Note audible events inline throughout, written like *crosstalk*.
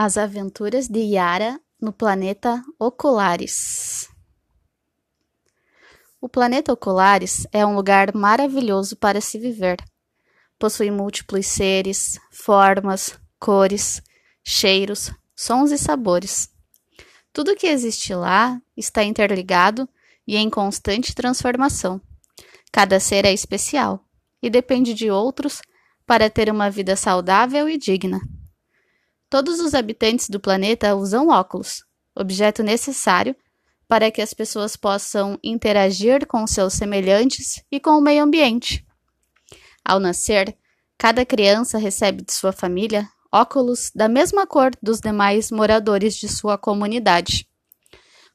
As aventuras de Yara no planeta Oculares. O planeta Oculares é um lugar maravilhoso para se viver. Possui múltiplos seres, formas, cores, cheiros, sons e sabores. Tudo que existe lá está interligado e em constante transformação. Cada ser é especial e depende de outros para ter uma vida saudável e digna. Todos os habitantes do planeta usam óculos, objeto necessário para que as pessoas possam interagir com seus semelhantes e com o meio ambiente. Ao nascer, cada criança recebe de sua família óculos da mesma cor dos demais moradores de sua comunidade.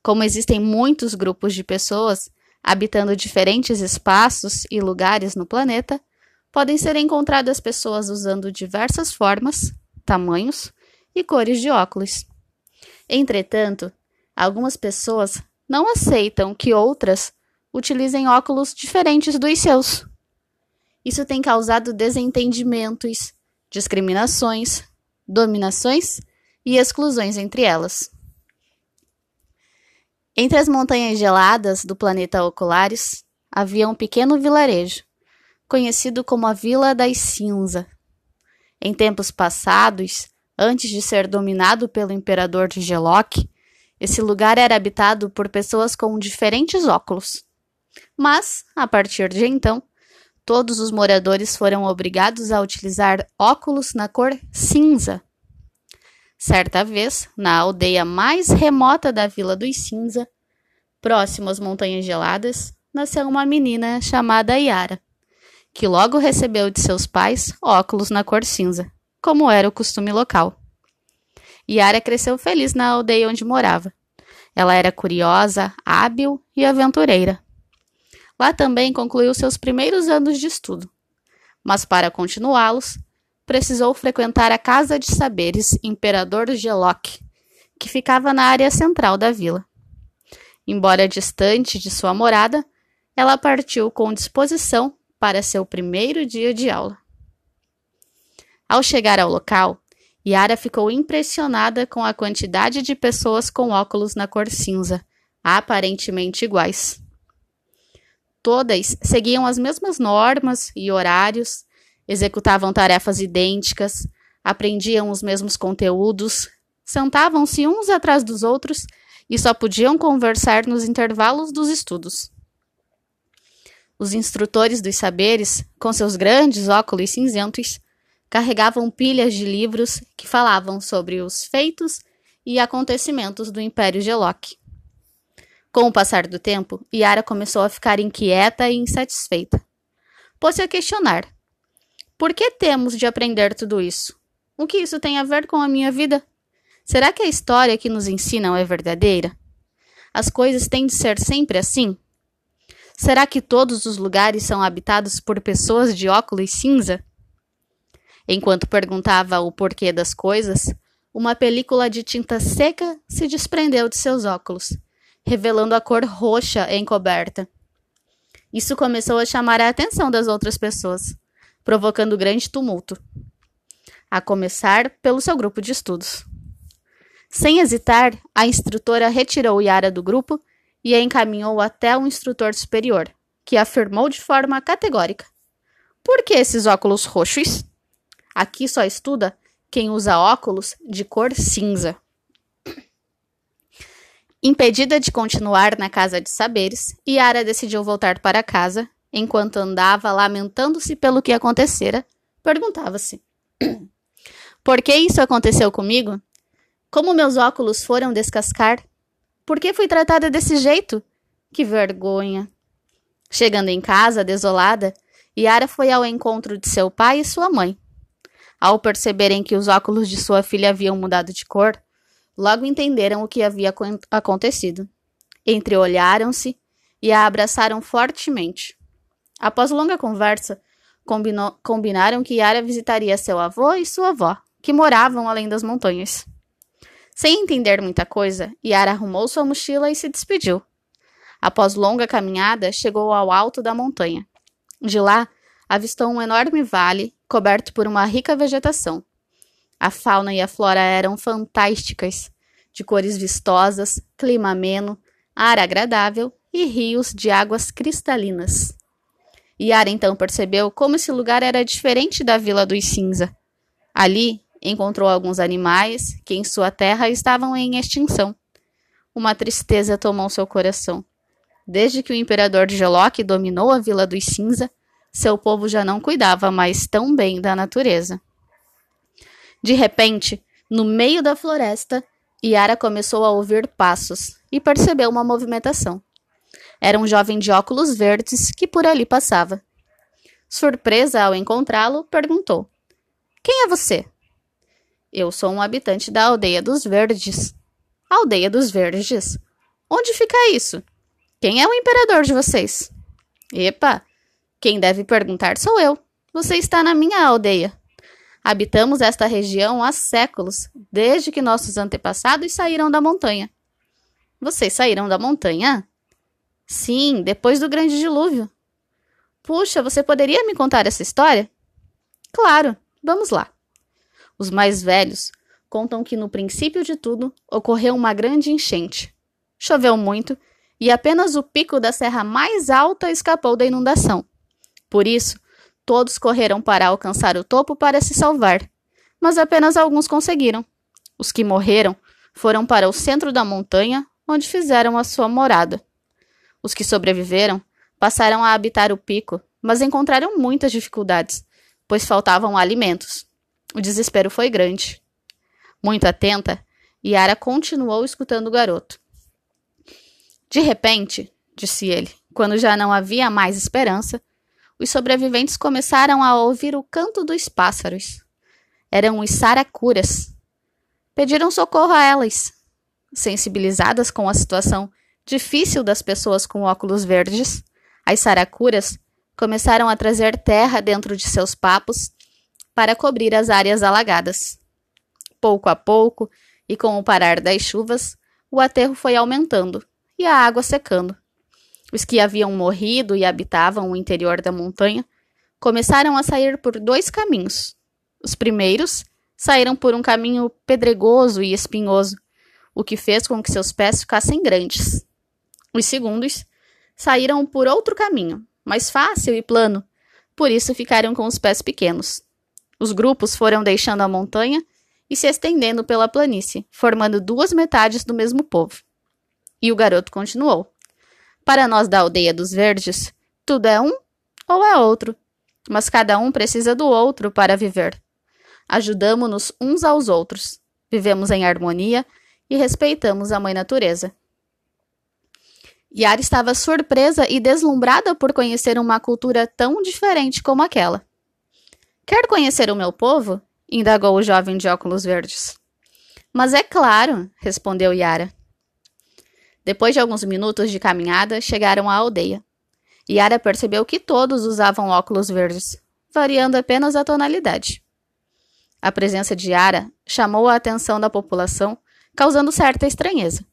Como existem muitos grupos de pessoas habitando diferentes espaços e lugares no planeta, podem ser encontradas pessoas usando diversas formas, tamanhos e cores de óculos. Entretanto, algumas pessoas não aceitam que outras utilizem óculos diferentes dos seus. Isso tem causado desentendimentos, discriminações, dominações e exclusões entre elas. Entre as montanhas geladas do planeta Oculares havia um pequeno vilarejo, conhecido como a Vila das Cinza. Em tempos passados, Antes de ser dominado pelo imperador de Geloc, esse lugar era habitado por pessoas com diferentes óculos. Mas, a partir de então, todos os moradores foram obrigados a utilizar óculos na cor cinza. Certa vez, na aldeia mais remota da Vila dos Cinza, próximo às Montanhas Geladas, nasceu uma menina chamada Yara, que logo recebeu de seus pais óculos na cor cinza como era o costume local. Yara cresceu feliz na aldeia onde morava. Ela era curiosa, hábil e aventureira. Lá também concluiu seus primeiros anos de estudo. Mas para continuá-los, precisou frequentar a Casa de Saberes Imperador Geloc, que ficava na área central da vila. Embora distante de sua morada, ela partiu com disposição para seu primeiro dia de aula. Ao chegar ao local, Yara ficou impressionada com a quantidade de pessoas com óculos na cor cinza, aparentemente iguais. Todas seguiam as mesmas normas e horários, executavam tarefas idênticas, aprendiam os mesmos conteúdos, sentavam-se uns atrás dos outros e só podiam conversar nos intervalos dos estudos. Os instrutores dos saberes, com seus grandes óculos cinzentos, carregavam pilhas de livros que falavam sobre os feitos e acontecimentos do Império Geloc. Com o passar do tempo, Yara começou a ficar inquieta e insatisfeita. Pôs-se a questionar: por que temos de aprender tudo isso? O que isso tem a ver com a minha vida? Será que a história que nos ensinam é verdadeira? As coisas têm de ser sempre assim? Será que todos os lugares são habitados por pessoas de óculos cinza? Enquanto perguntava o porquê das coisas, uma película de tinta seca se desprendeu de seus óculos, revelando a cor roxa encoberta. Isso começou a chamar a atenção das outras pessoas, provocando grande tumulto. A começar pelo seu grupo de estudos. Sem hesitar, a instrutora retirou Yara do grupo e a encaminhou até o instrutor superior, que afirmou de forma categórica: Por que esses óculos roxos? Aqui só estuda quem usa óculos de cor cinza. Impedida de continuar na casa de saberes, Yara decidiu voltar para casa. Enquanto andava lamentando-se pelo que acontecera, perguntava-se: *clears throat* Por que isso aconteceu comigo? Como meus óculos foram descascar? Por que fui tratada desse jeito? Que vergonha! Chegando em casa, desolada, Yara foi ao encontro de seu pai e sua mãe. Ao perceberem que os óculos de sua filha haviam mudado de cor, logo entenderam o que havia acontecido. Entreolharam-se e a abraçaram fortemente. Após longa conversa, combinou, combinaram que Yara visitaria seu avô e sua avó, que moravam além das montanhas. Sem entender muita coisa, Yara arrumou sua mochila e se despediu. Após longa caminhada, chegou ao alto da montanha. De lá, avistou um enorme vale coberto por uma rica vegetação. A fauna e a flora eram fantásticas, de cores vistosas, clima ameno, ar agradável e rios de águas cristalinas. Yara então percebeu como esse lugar era diferente da Vila dos Cinza. Ali encontrou alguns animais que em sua terra estavam em extinção. Uma tristeza tomou seu coração. Desde que o imperador de Geloque dominou a Vila dos Cinza, seu povo já não cuidava mais tão bem da natureza. De repente, no meio da floresta, Yara começou a ouvir passos e percebeu uma movimentação. Era um jovem de óculos verdes que por ali passava. Surpresa ao encontrá-lo, perguntou: Quem é você? Eu sou um habitante da Aldeia dos Verdes. Aldeia dos Verdes? Onde fica isso? Quem é o imperador de vocês? Epa! Quem deve perguntar sou eu. Você está na minha aldeia. Habitamos esta região há séculos, desde que nossos antepassados saíram da montanha. Vocês saíram da montanha? Sim, depois do grande dilúvio. Puxa, você poderia me contar essa história? Claro, vamos lá. Os mais velhos contam que no princípio de tudo ocorreu uma grande enchente. Choveu muito e apenas o pico da serra mais alta escapou da inundação. Por isso, Todos correram para alcançar o topo para se salvar, mas apenas alguns conseguiram. Os que morreram foram para o centro da montanha, onde fizeram a sua morada. Os que sobreviveram passaram a habitar o pico, mas encontraram muitas dificuldades, pois faltavam alimentos. O desespero foi grande. Muito atenta, Yara continuou escutando o garoto. De repente, disse ele, quando já não havia mais esperança, os sobreviventes começaram a ouvir o canto dos pássaros. Eram os saracuras. Pediram socorro a elas. Sensibilizadas com a situação difícil das pessoas com óculos verdes, as saracuras começaram a trazer terra dentro de seus papos para cobrir as áreas alagadas. Pouco a pouco, e com o parar das chuvas, o aterro foi aumentando e a água secando. Os que haviam morrido e habitavam o interior da montanha começaram a sair por dois caminhos. Os primeiros saíram por um caminho pedregoso e espinhoso, o que fez com que seus pés ficassem grandes. Os segundos saíram por outro caminho, mais fácil e plano, por isso ficaram com os pés pequenos. Os grupos foram deixando a montanha e se estendendo pela planície, formando duas metades do mesmo povo. E o garoto continuou. Para nós da aldeia dos verdes, tudo é um ou é outro, mas cada um precisa do outro para viver. Ajudamos-nos uns aos outros, vivemos em harmonia e respeitamos a Mãe Natureza. Yara estava surpresa e deslumbrada por conhecer uma cultura tão diferente como aquela. Quer conhecer o meu povo? indagou o jovem de óculos verdes. Mas é claro, respondeu Yara. Depois de alguns minutos de caminhada, chegaram à aldeia. Yara percebeu que todos usavam óculos verdes, variando apenas a tonalidade. A presença de Yara chamou a atenção da população, causando certa estranheza.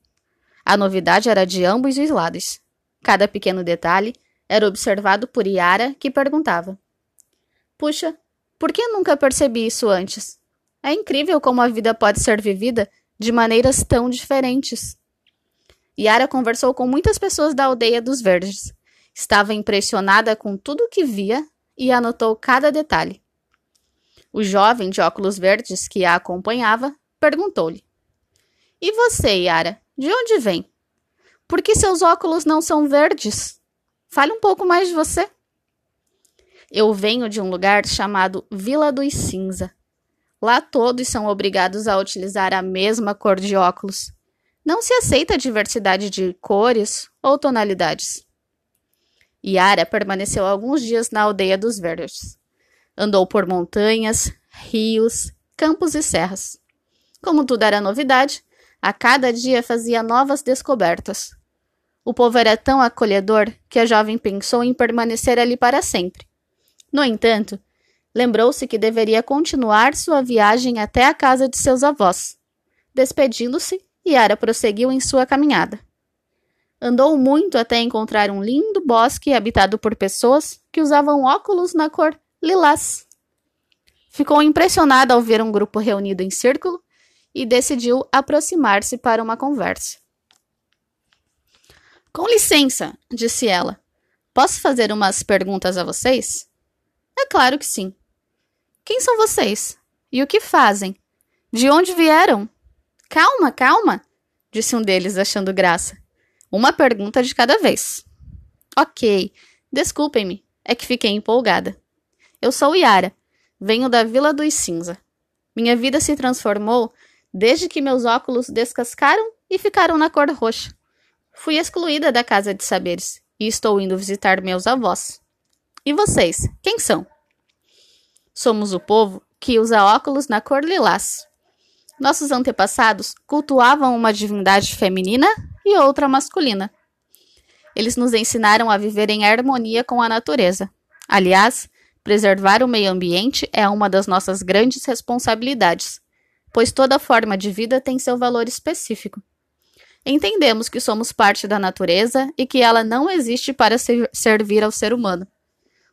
A novidade era de ambos os lados. Cada pequeno detalhe era observado por Yara, que perguntava: Puxa, por que nunca percebi isso antes? É incrível como a vida pode ser vivida de maneiras tão diferentes. Yara conversou com muitas pessoas da aldeia dos Verdes. Estava impressionada com tudo o que via e anotou cada detalhe. O jovem de óculos verdes que a acompanhava perguntou-lhe: E você, Yara, de onde vem? Por que seus óculos não são verdes? Fale um pouco mais de você. Eu venho de um lugar chamado Vila dos Cinza. Lá todos são obrigados a utilizar a mesma cor de óculos. Não se aceita a diversidade de cores ou tonalidades. Yara permaneceu alguns dias na aldeia dos Verdes. Andou por montanhas, rios, campos e serras. Como tudo era novidade, a cada dia fazia novas descobertas. O povo era tão acolhedor que a jovem pensou em permanecer ali para sempre. No entanto, lembrou-se que deveria continuar sua viagem até a casa de seus avós. Despedindo-se, Yara prosseguiu em sua caminhada. Andou muito até encontrar um lindo bosque habitado por pessoas que usavam óculos na cor lilás. ficou impressionada ao ver um grupo reunido em círculo e decidiu aproximar-se para uma conversa. Com licença, disse ela. Posso fazer umas perguntas a vocês? É claro que sim. Quem são vocês? E o que fazem? De onde vieram? Calma, calma, disse um deles, achando graça. Uma pergunta de cada vez. Ok, desculpem-me, é que fiquei empolgada. Eu sou Yara, venho da Vila dos Cinza. Minha vida se transformou desde que meus óculos descascaram e ficaram na cor roxa. Fui excluída da casa de saberes e estou indo visitar meus avós. E vocês, quem são? Somos o povo que usa óculos na cor lilás. Nossos antepassados cultuavam uma divindade feminina e outra masculina. Eles nos ensinaram a viver em harmonia com a natureza. Aliás, preservar o meio ambiente é uma das nossas grandes responsabilidades, pois toda forma de vida tem seu valor específico. Entendemos que somos parte da natureza e que ela não existe para ser servir ao ser humano.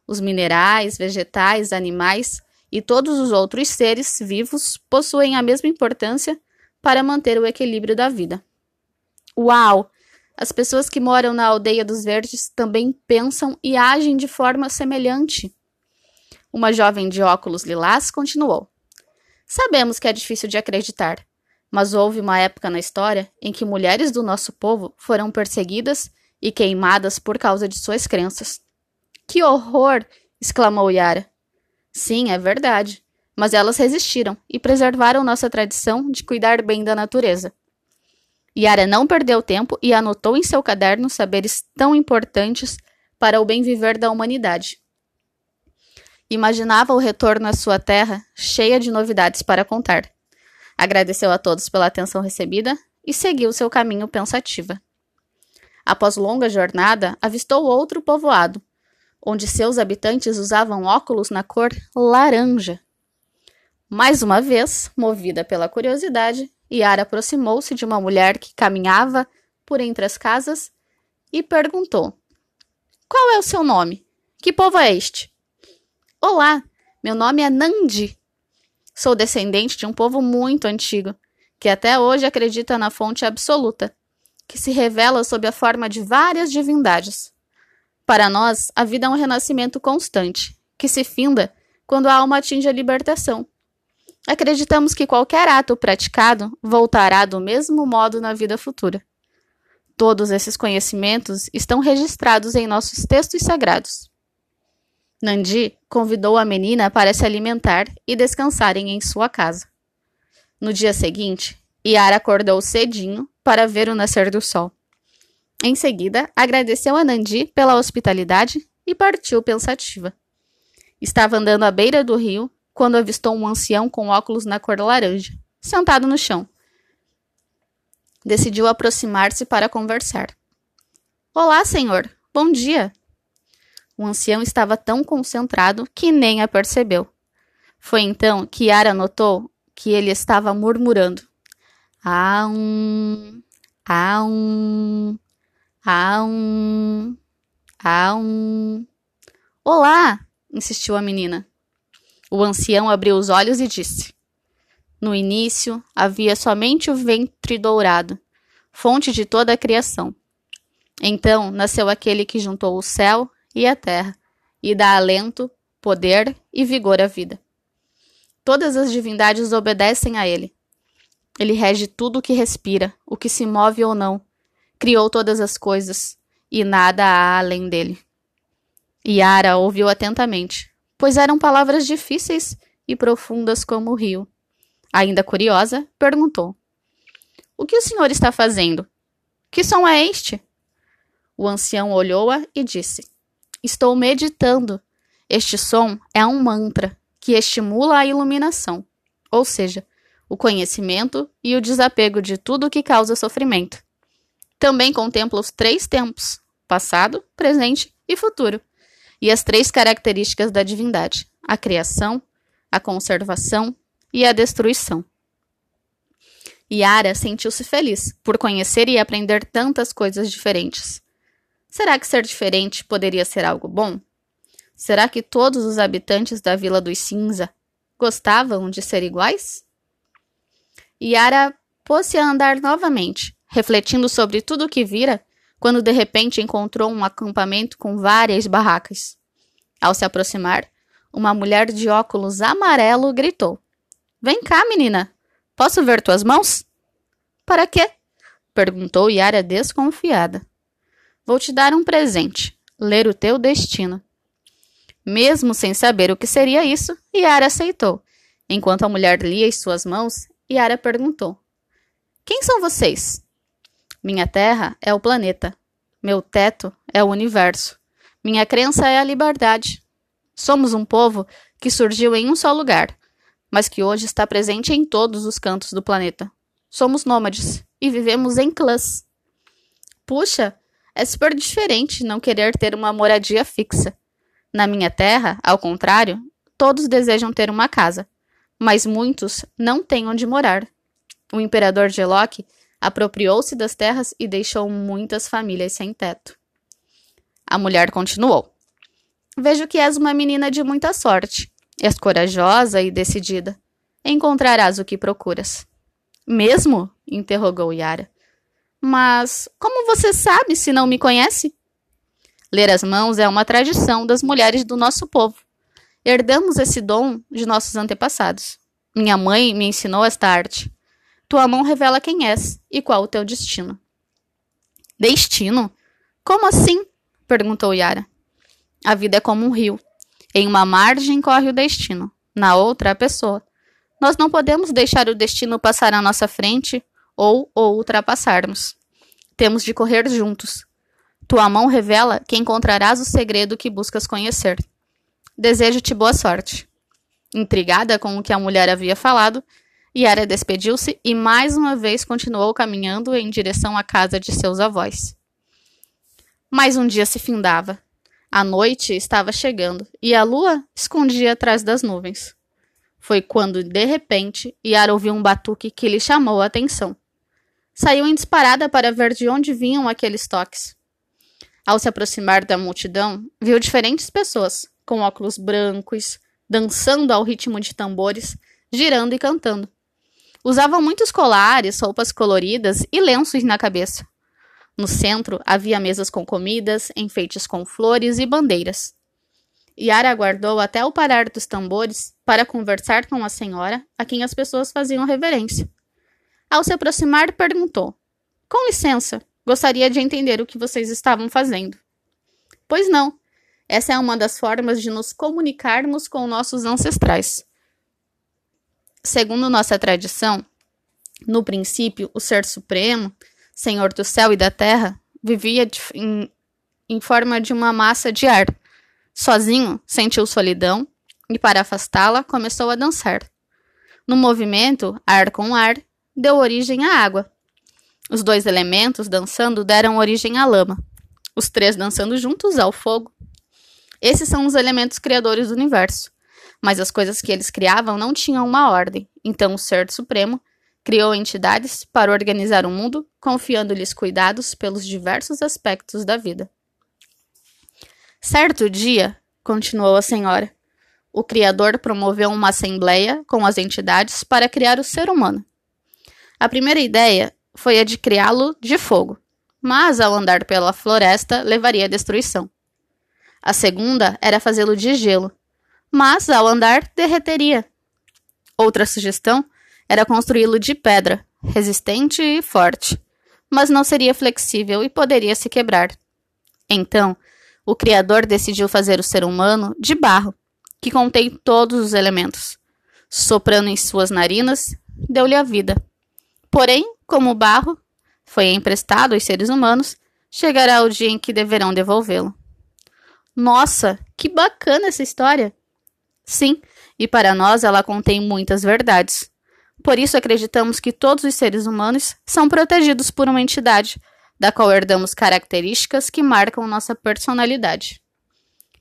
Os minerais, vegetais, animais e todos os outros seres vivos possuem a mesma importância para manter o equilíbrio da vida. Uau! As pessoas que moram na aldeia dos verdes também pensam e agem de forma semelhante. Uma jovem de óculos lilás continuou. Sabemos que é difícil de acreditar, mas houve uma época na história em que mulheres do nosso povo foram perseguidas e queimadas por causa de suas crenças. Que horror! exclamou Yara. Sim, é verdade. Mas elas resistiram e preservaram nossa tradição de cuidar bem da natureza. Yara não perdeu tempo e anotou em seu caderno saberes tão importantes para o bem viver da humanidade. Imaginava o retorno à sua terra cheia de novidades para contar. Agradeceu a todos pela atenção recebida e seguiu seu caminho pensativa. Após longa jornada, avistou outro povoado, onde seus habitantes usavam óculos na cor laranja. Mais uma vez, movida pela curiosidade, Yara aproximou-se de uma mulher que caminhava por entre as casas e perguntou: Qual é o seu nome? Que povo é este? Olá, meu nome é Nandi. Sou descendente de um povo muito antigo, que até hoje acredita na fonte absoluta, que se revela sob a forma de várias divindades. Para nós, a vida é um renascimento constante, que se finda quando a alma atinge a libertação. Acreditamos que qualquer ato praticado voltará do mesmo modo na vida futura. Todos esses conhecimentos estão registrados em nossos textos sagrados. Nandi convidou a menina para se alimentar e descansarem em sua casa. No dia seguinte, Yara acordou cedinho para ver o nascer do sol. Em seguida, agradeceu a Nandi pela hospitalidade e partiu pensativa. Estava andando à beira do rio quando avistou um ancião com óculos na cor laranja, sentado no chão. Decidiu aproximar-se para conversar. Olá, senhor. Bom dia. O ancião estava tão concentrado que nem a percebeu. Foi então que Yara notou que ele estava murmurando. Ah, um. Ah, um. Ah, um. Ah, um. Olá! insistiu a menina. O ancião abriu os olhos e disse: No início havia somente o ventre dourado, fonte de toda a criação. Então nasceu aquele que juntou o céu e a terra, e dá alento, poder e vigor à vida. Todas as divindades obedecem a ele. Ele rege tudo o que respira, o que se move ou não. Criou todas as coisas, e nada há além dele. Yara ouviu atentamente, pois eram palavras difíceis e profundas como o rio. Ainda curiosa, perguntou: O que o senhor está fazendo? Que som é este? O ancião olhou-a e disse: Estou meditando. Este som é um mantra que estimula a iluminação, ou seja, o conhecimento e o desapego de tudo que causa sofrimento. Também contempla os três tempos: passado, presente e futuro, e as três características da divindade: a criação, a conservação e a destruição. Yara sentiu-se feliz por conhecer e aprender tantas coisas diferentes. Será que ser diferente poderia ser algo bom? Será que todos os habitantes da Vila dos Cinza gostavam de ser iguais? Yara pôs-se a andar novamente, refletindo sobre tudo o que vira, quando de repente encontrou um acampamento com várias barracas. Ao se aproximar, uma mulher de óculos amarelo gritou: Vem cá, menina! Posso ver tuas mãos? Para quê? perguntou Yara desconfiada. Vou te dar um presente, ler o teu destino. Mesmo sem saber o que seria isso, Yara aceitou. Enquanto a mulher lia em suas mãos, Yara perguntou: Quem são vocês? Minha terra é o planeta. Meu teto é o universo. Minha crença é a liberdade. Somos um povo que surgiu em um só lugar, mas que hoje está presente em todos os cantos do planeta. Somos nômades e vivemos em clãs. Puxa, é super diferente não querer ter uma moradia fixa. Na minha terra, ao contrário, todos desejam ter uma casa, mas muitos não têm onde morar. O imperador Geloque apropriou-se das terras e deixou muitas famílias sem teto. A mulher continuou: Vejo que és uma menina de muita sorte. És corajosa e decidida. Encontrarás o que procuras. Mesmo? interrogou Yara. Mas como você sabe se não me conhece? Ler as mãos é uma tradição das mulheres do nosso povo. Herdamos esse dom de nossos antepassados. Minha mãe me ensinou esta arte. Tua mão revela quem és e qual o teu destino. Destino? Como assim? perguntou Yara. A vida é como um rio. Em uma margem corre o destino, na outra a pessoa. Nós não podemos deixar o destino passar à nossa frente ou o ultrapassarmos. Temos de correr juntos, tua mão revela que encontrarás o segredo que buscas conhecer. Desejo-te boa sorte. Intrigada com o que a mulher havia falado, Yara despediu-se e mais uma vez continuou caminhando em direção à casa de seus avós. Mais um dia se findava. A noite estava chegando e a lua escondia atrás das nuvens. Foi quando, de repente, Yara ouviu um batuque que lhe chamou a atenção. Saiu em disparada para ver de onde vinham aqueles toques. Ao se aproximar da multidão, viu diferentes pessoas, com óculos brancos, dançando ao ritmo de tambores, girando e cantando. Usavam muitos colares, roupas coloridas e lenços na cabeça. No centro havia mesas com comidas, enfeites com flores e bandeiras. Yara aguardou até o parar dos tambores para conversar com a senhora, a quem as pessoas faziam reverência. Ao se aproximar, perguntou: Com licença, Gostaria de entender o que vocês estavam fazendo. Pois não. Essa é uma das formas de nos comunicarmos com nossos ancestrais. Segundo nossa tradição, no princípio, o Ser Supremo, Senhor do céu e da terra, vivia em, em forma de uma massa de ar. Sozinho, sentiu solidão e, para afastá-la, começou a dançar. No movimento, ar com ar, deu origem à água, os dois elementos dançando deram origem à lama, os três dançando juntos ao fogo. Esses são os elementos criadores do universo, mas as coisas que eles criavam não tinham uma ordem, então o Ser Supremo criou entidades para organizar o mundo, confiando-lhes cuidados pelos diversos aspectos da vida. Certo dia, continuou a senhora, o Criador promoveu uma assembleia com as entidades para criar o ser humano. A primeira ideia foi a de criá-lo de fogo, mas ao andar pela floresta levaria à destruição. A segunda era fazê-lo de gelo, mas ao andar derreteria. Outra sugestão era construí-lo de pedra, resistente e forte, mas não seria flexível e poderia se quebrar. Então, o Criador decidiu fazer o ser humano de barro, que contém todos os elementos. Soprando em suas narinas, deu-lhe a vida. Porém, como o barro foi emprestado aos seres humanos, chegará o dia em que deverão devolvê-lo. Nossa, que bacana essa história! Sim, e para nós ela contém muitas verdades. Por isso acreditamos que todos os seres humanos são protegidos por uma entidade, da qual herdamos características que marcam nossa personalidade.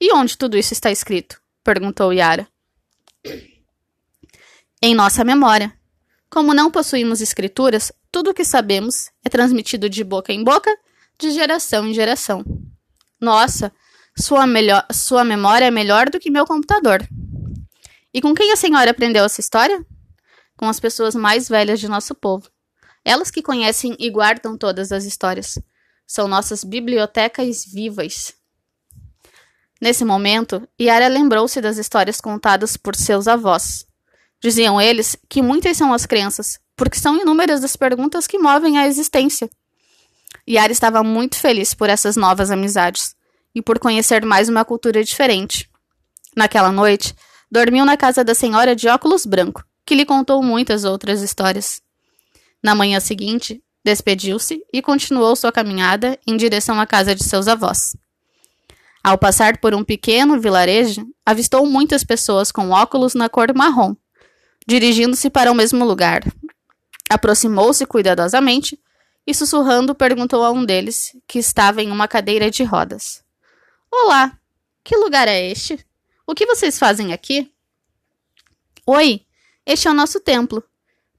E onde tudo isso está escrito? perguntou Yara. Em nossa memória. Como não possuímos escrituras, tudo o que sabemos é transmitido de boca em boca, de geração em geração. Nossa, sua, melhor, sua memória é melhor do que meu computador. E com quem a senhora aprendeu essa história? Com as pessoas mais velhas de nosso povo. Elas que conhecem e guardam todas as histórias. São nossas bibliotecas vivas. Nesse momento, Yara lembrou-se das histórias contadas por seus avós. Diziam eles que muitas são as crenças, porque são inúmeras as perguntas que movem a existência. Yara estava muito feliz por essas novas amizades e por conhecer mais uma cultura diferente. Naquela noite, dormiu na casa da senhora de óculos branco, que lhe contou muitas outras histórias. Na manhã seguinte, despediu-se e continuou sua caminhada em direção à casa de seus avós. Ao passar por um pequeno vilarejo, avistou muitas pessoas com óculos na cor marrom, dirigindo-se para o mesmo lugar. Aproximou-se cuidadosamente e, sussurrando, perguntou a um deles, que estava em uma cadeira de rodas: Olá, que lugar é este? O que vocês fazem aqui? Oi, este é o nosso templo.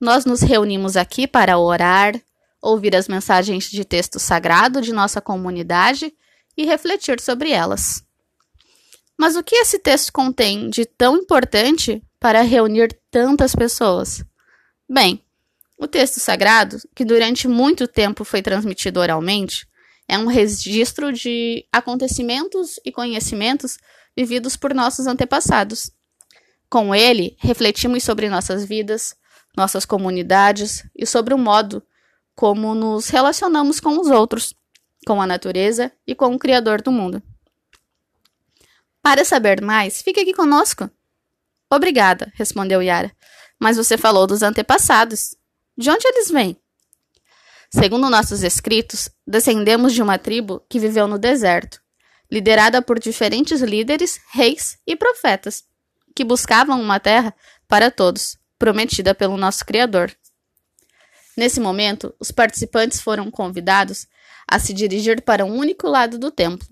Nós nos reunimos aqui para orar, ouvir as mensagens de texto sagrado de nossa comunidade e refletir sobre elas. Mas o que esse texto contém de tão importante para reunir tantas pessoas? Bem, o texto sagrado, que durante muito tempo foi transmitido oralmente, é um registro de acontecimentos e conhecimentos vividos por nossos antepassados. Com ele, refletimos sobre nossas vidas, nossas comunidades e sobre o modo como nos relacionamos com os outros com a natureza e com o Criador do mundo. Para saber mais, fique aqui conosco. Obrigada, respondeu Yara. Mas você falou dos antepassados. De onde eles vêm? Segundo nossos escritos, descendemos de uma tribo que viveu no deserto, liderada por diferentes líderes, reis e profetas, que buscavam uma terra para todos, prometida pelo nosso Criador. Nesse momento, os participantes foram convidados a se dirigir para um único lado do templo.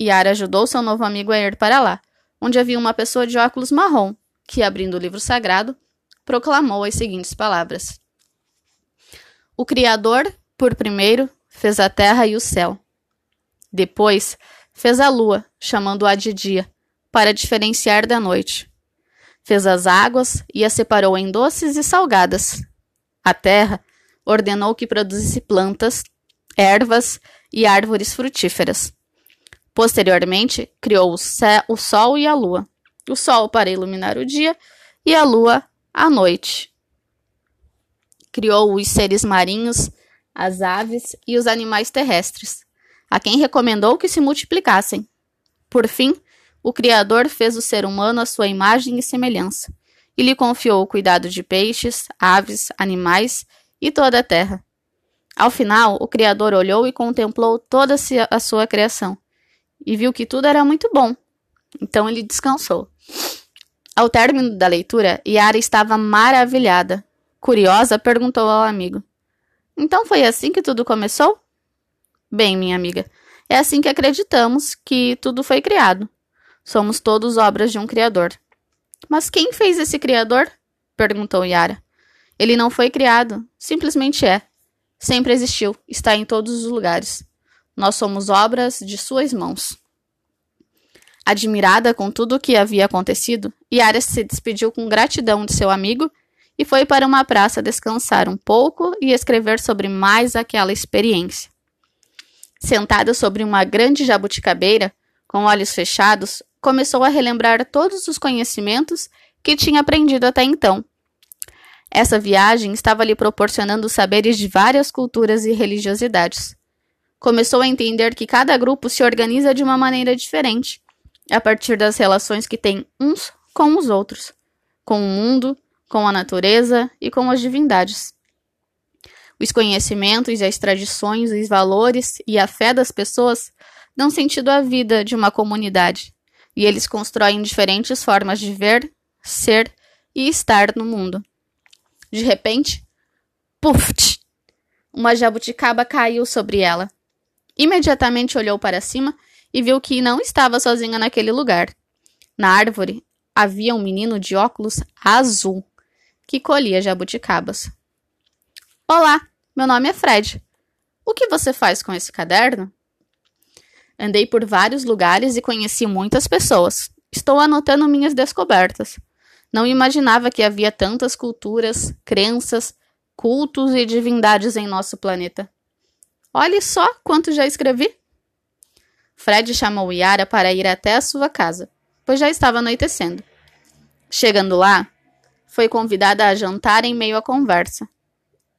Yara ajudou seu novo amigo a ir para lá, onde havia uma pessoa de óculos marrom, que, abrindo o livro sagrado, proclamou as seguintes palavras: O Criador, por primeiro, fez a terra e o céu. Depois, fez a lua, chamando-a de dia, para diferenciar da noite. Fez as águas e as separou em doces e salgadas. A terra ordenou que produzisse plantas, ervas e árvores frutíferas. Posteriormente, criou o, céu, o Sol e a Lua. O Sol para iluminar o dia e a Lua a noite. Criou os seres marinhos, as aves e os animais terrestres, a quem recomendou que se multiplicassem. Por fim, o Criador fez o ser humano à sua imagem e semelhança, e lhe confiou o cuidado de peixes, aves, animais e toda a terra. Ao final, o Criador olhou e contemplou toda a sua criação e viu que tudo era muito bom. Então ele descansou. Ao término da leitura, Yara estava maravilhada. Curiosa, perguntou ao amigo: Então foi assim que tudo começou? Bem, minha amiga, é assim que acreditamos que tudo foi criado. Somos todos obras de um Criador. Mas quem fez esse Criador? perguntou Yara. Ele não foi criado, simplesmente é. Sempre existiu, está em todos os lugares. Nós somos obras de suas mãos. Admirada com tudo o que havia acontecido, Yara se despediu com gratidão de seu amigo e foi para uma praça descansar um pouco e escrever sobre mais aquela experiência. Sentada sobre uma grande jabuticabeira, com olhos fechados, começou a relembrar todos os conhecimentos que tinha aprendido até então essa viagem estava lhe proporcionando saberes de várias culturas e religiosidades. Começou a entender que cada grupo se organiza de uma maneira diferente, a partir das relações que têm uns com os outros, com o mundo, com a natureza e com as divindades. Os conhecimentos, as tradições, os valores e a fé das pessoas dão sentido à vida de uma comunidade, e eles constroem diferentes formas de ver, ser e estar no mundo. De repente, puf! Uma jabuticaba caiu sobre ela. Imediatamente olhou para cima e viu que não estava sozinha naquele lugar. Na árvore havia um menino de óculos azul que colhia jabuticabas. Olá, meu nome é Fred. O que você faz com esse caderno? Andei por vários lugares e conheci muitas pessoas. Estou anotando minhas descobertas. Não imaginava que havia tantas culturas, crenças, cultos e divindades em nosso planeta. Olhe só quanto já escrevi. Fred chamou Yara para ir até a sua casa, pois já estava anoitecendo. Chegando lá, foi convidada a jantar em meio à conversa.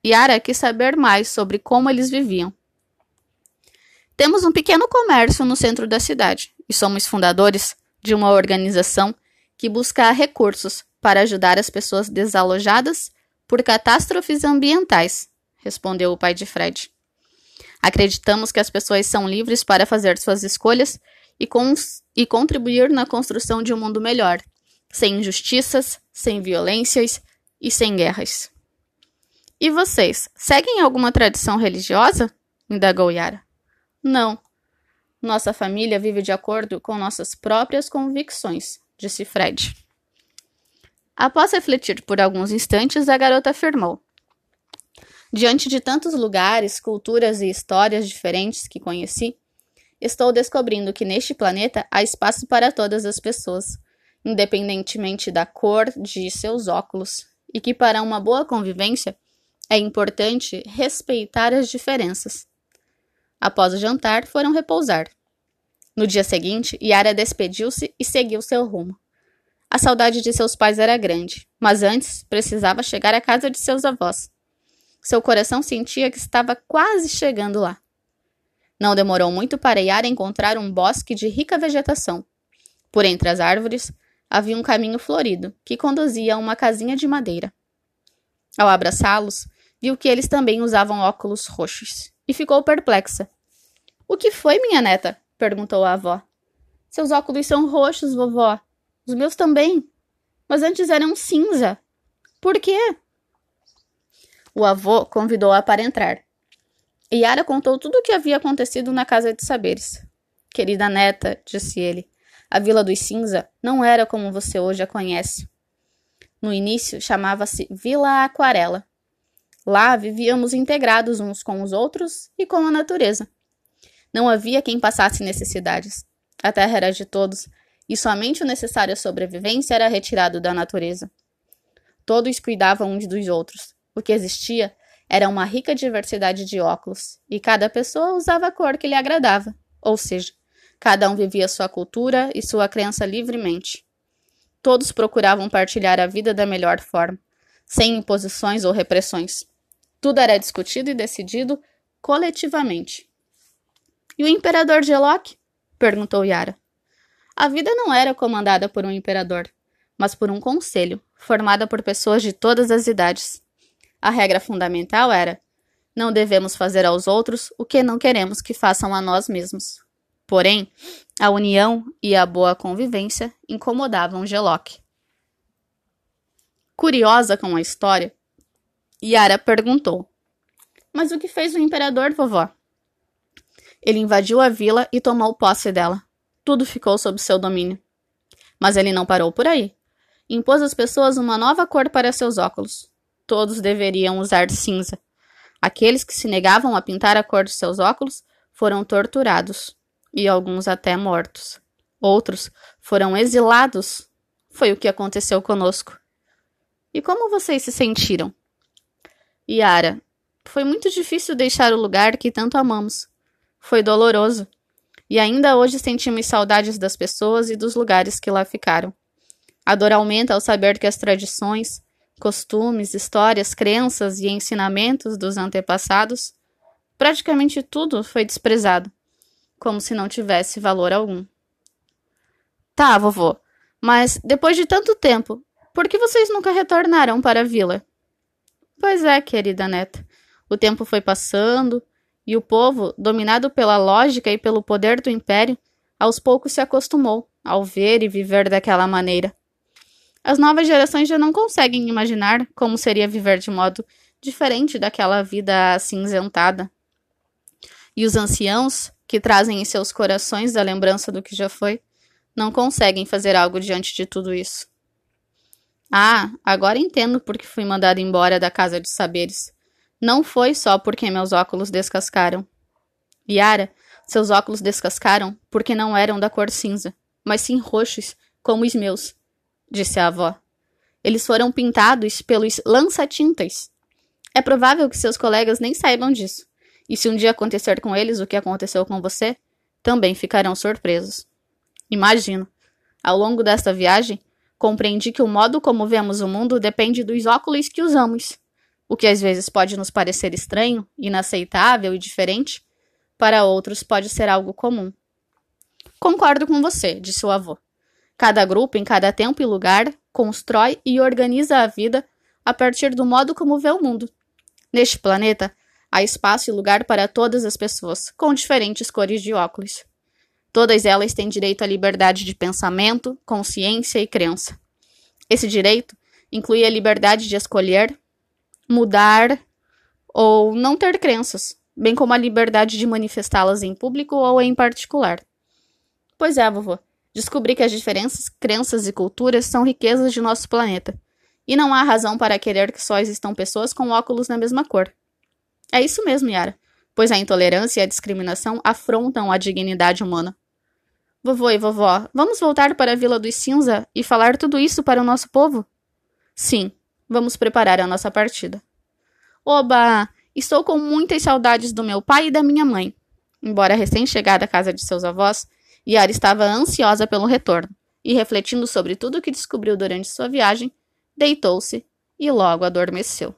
Yara quis saber mais sobre como eles viviam. Temos um pequeno comércio no centro da cidade e somos fundadores de uma organização que busca recursos para ajudar as pessoas desalojadas por catástrofes ambientais, respondeu o pai de Fred. Acreditamos que as pessoas são livres para fazer suas escolhas e, e contribuir na construção de um mundo melhor, sem injustiças, sem violências e sem guerras. E vocês, seguem alguma tradição religiosa? indagou Yara. Não. Nossa família vive de acordo com nossas próprias convicções, disse Fred. Após refletir por alguns instantes, a garota afirmou: Diante de tantos lugares, culturas e histórias diferentes que conheci, estou descobrindo que neste planeta há espaço para todas as pessoas, independentemente da cor de seus óculos, e que para uma boa convivência é importante respeitar as diferenças. Após o jantar, foram repousar. No dia seguinte, Yara despediu-se e seguiu seu rumo. A saudade de seus pais era grande, mas antes precisava chegar à casa de seus avós. Seu coração sentia que estava quase chegando lá. Não demorou muito para Yara encontrar um bosque de rica vegetação. Por entre as árvores havia um caminho florido que conduzia a uma casinha de madeira. Ao abraçá-los, viu que eles também usavam óculos roxos e ficou perplexa. O que foi, minha neta? perguntou a avó. Seus óculos são roxos, vovó. Os meus também. Mas antes eram cinza. Por quê? O avô convidou-a para entrar. Yara contou tudo o que havia acontecido na casa de saberes. Querida neta, disse ele, a Vila dos Cinza não era como você hoje a conhece. No início chamava-se Vila Aquarela. Lá vivíamos integrados uns com os outros e com a natureza. Não havia quem passasse necessidades. A terra era de todos, e somente o necessário à sobrevivência era retirado da natureza. Todos cuidavam uns dos outros. O que existia era uma rica diversidade de óculos, e cada pessoa usava a cor que lhe agradava, ou seja, cada um vivia sua cultura e sua crença livremente. Todos procuravam partilhar a vida da melhor forma, sem imposições ou repressões. Tudo era discutido e decidido coletivamente. E o imperador Geloc? perguntou Yara. A vida não era comandada por um imperador, mas por um conselho, formado por pessoas de todas as idades. A regra fundamental era: não devemos fazer aos outros o que não queremos que façam a nós mesmos. Porém, a união e a boa convivência incomodavam Geloc. Curiosa com a história, Yara perguntou: Mas o que fez o imperador, vovó? Ele invadiu a vila e tomou posse dela. Tudo ficou sob seu domínio. Mas ele não parou por aí. Impôs às pessoas uma nova cor para seus óculos. Todos deveriam usar cinza. Aqueles que se negavam a pintar a cor de seus óculos foram torturados, e alguns até mortos. Outros foram exilados. Foi o que aconteceu conosco. E como vocês se sentiram? Yara, foi muito difícil deixar o lugar que tanto amamos. Foi doloroso. E ainda hoje sentimos saudades das pessoas e dos lugares que lá ficaram. A dor aumenta ao saber que as tradições, costumes, histórias, crenças e ensinamentos dos antepassados, praticamente tudo foi desprezado, como se não tivesse valor algum. Tá, vovô, mas depois de tanto tempo, por que vocês nunca retornaram para a vila? Pois é, querida neta. O tempo foi passando e o povo, dominado pela lógica e pelo poder do império, aos poucos se acostumou ao ver e viver daquela maneira. As novas gerações já não conseguem imaginar como seria viver de modo diferente daquela vida acinzentada. E os anciãos, que trazem em seus corações a lembrança do que já foi, não conseguem fazer algo diante de tudo isso. Ah, agora entendo por que fui mandado embora da Casa de Saberes. Não foi só porque meus óculos descascaram. Yara, seus óculos descascaram porque não eram da cor cinza, mas sim roxos, como os meus, disse a avó. Eles foram pintados pelos lança-tintas. É provável que seus colegas nem saibam disso. E se um dia acontecer com eles o que aconteceu com você, também ficarão surpresos. Imagino. Ao longo desta viagem, compreendi que o modo como vemos o mundo depende dos óculos que usamos. O que às vezes pode nos parecer estranho, inaceitável e diferente, para outros pode ser algo comum. Concordo com você, disse o avô. Cada grupo, em cada tempo e lugar, constrói e organiza a vida a partir do modo como vê o mundo. Neste planeta, há espaço e lugar para todas as pessoas, com diferentes cores de óculos. Todas elas têm direito à liberdade de pensamento, consciência e crença. Esse direito inclui a liberdade de escolher, mudar ou não ter crenças, bem como a liberdade de manifestá-las em público ou em particular. Pois é, vovô. Descobri que as diferenças, crenças e culturas são riquezas de nosso planeta. E não há razão para querer que só existam pessoas com óculos na mesma cor. É isso mesmo, Yara, pois a intolerância e a discriminação afrontam a dignidade humana. Vovô e vovó, vamos voltar para a Vila dos Cinza e falar tudo isso para o nosso povo? Sim, vamos preparar a nossa partida. Oba! Estou com muitas saudades do meu pai e da minha mãe. Embora recém-chegada à casa de seus avós, Yara estava ansiosa pelo retorno e, refletindo sobre tudo o que descobriu durante sua viagem, deitou-se e logo adormeceu.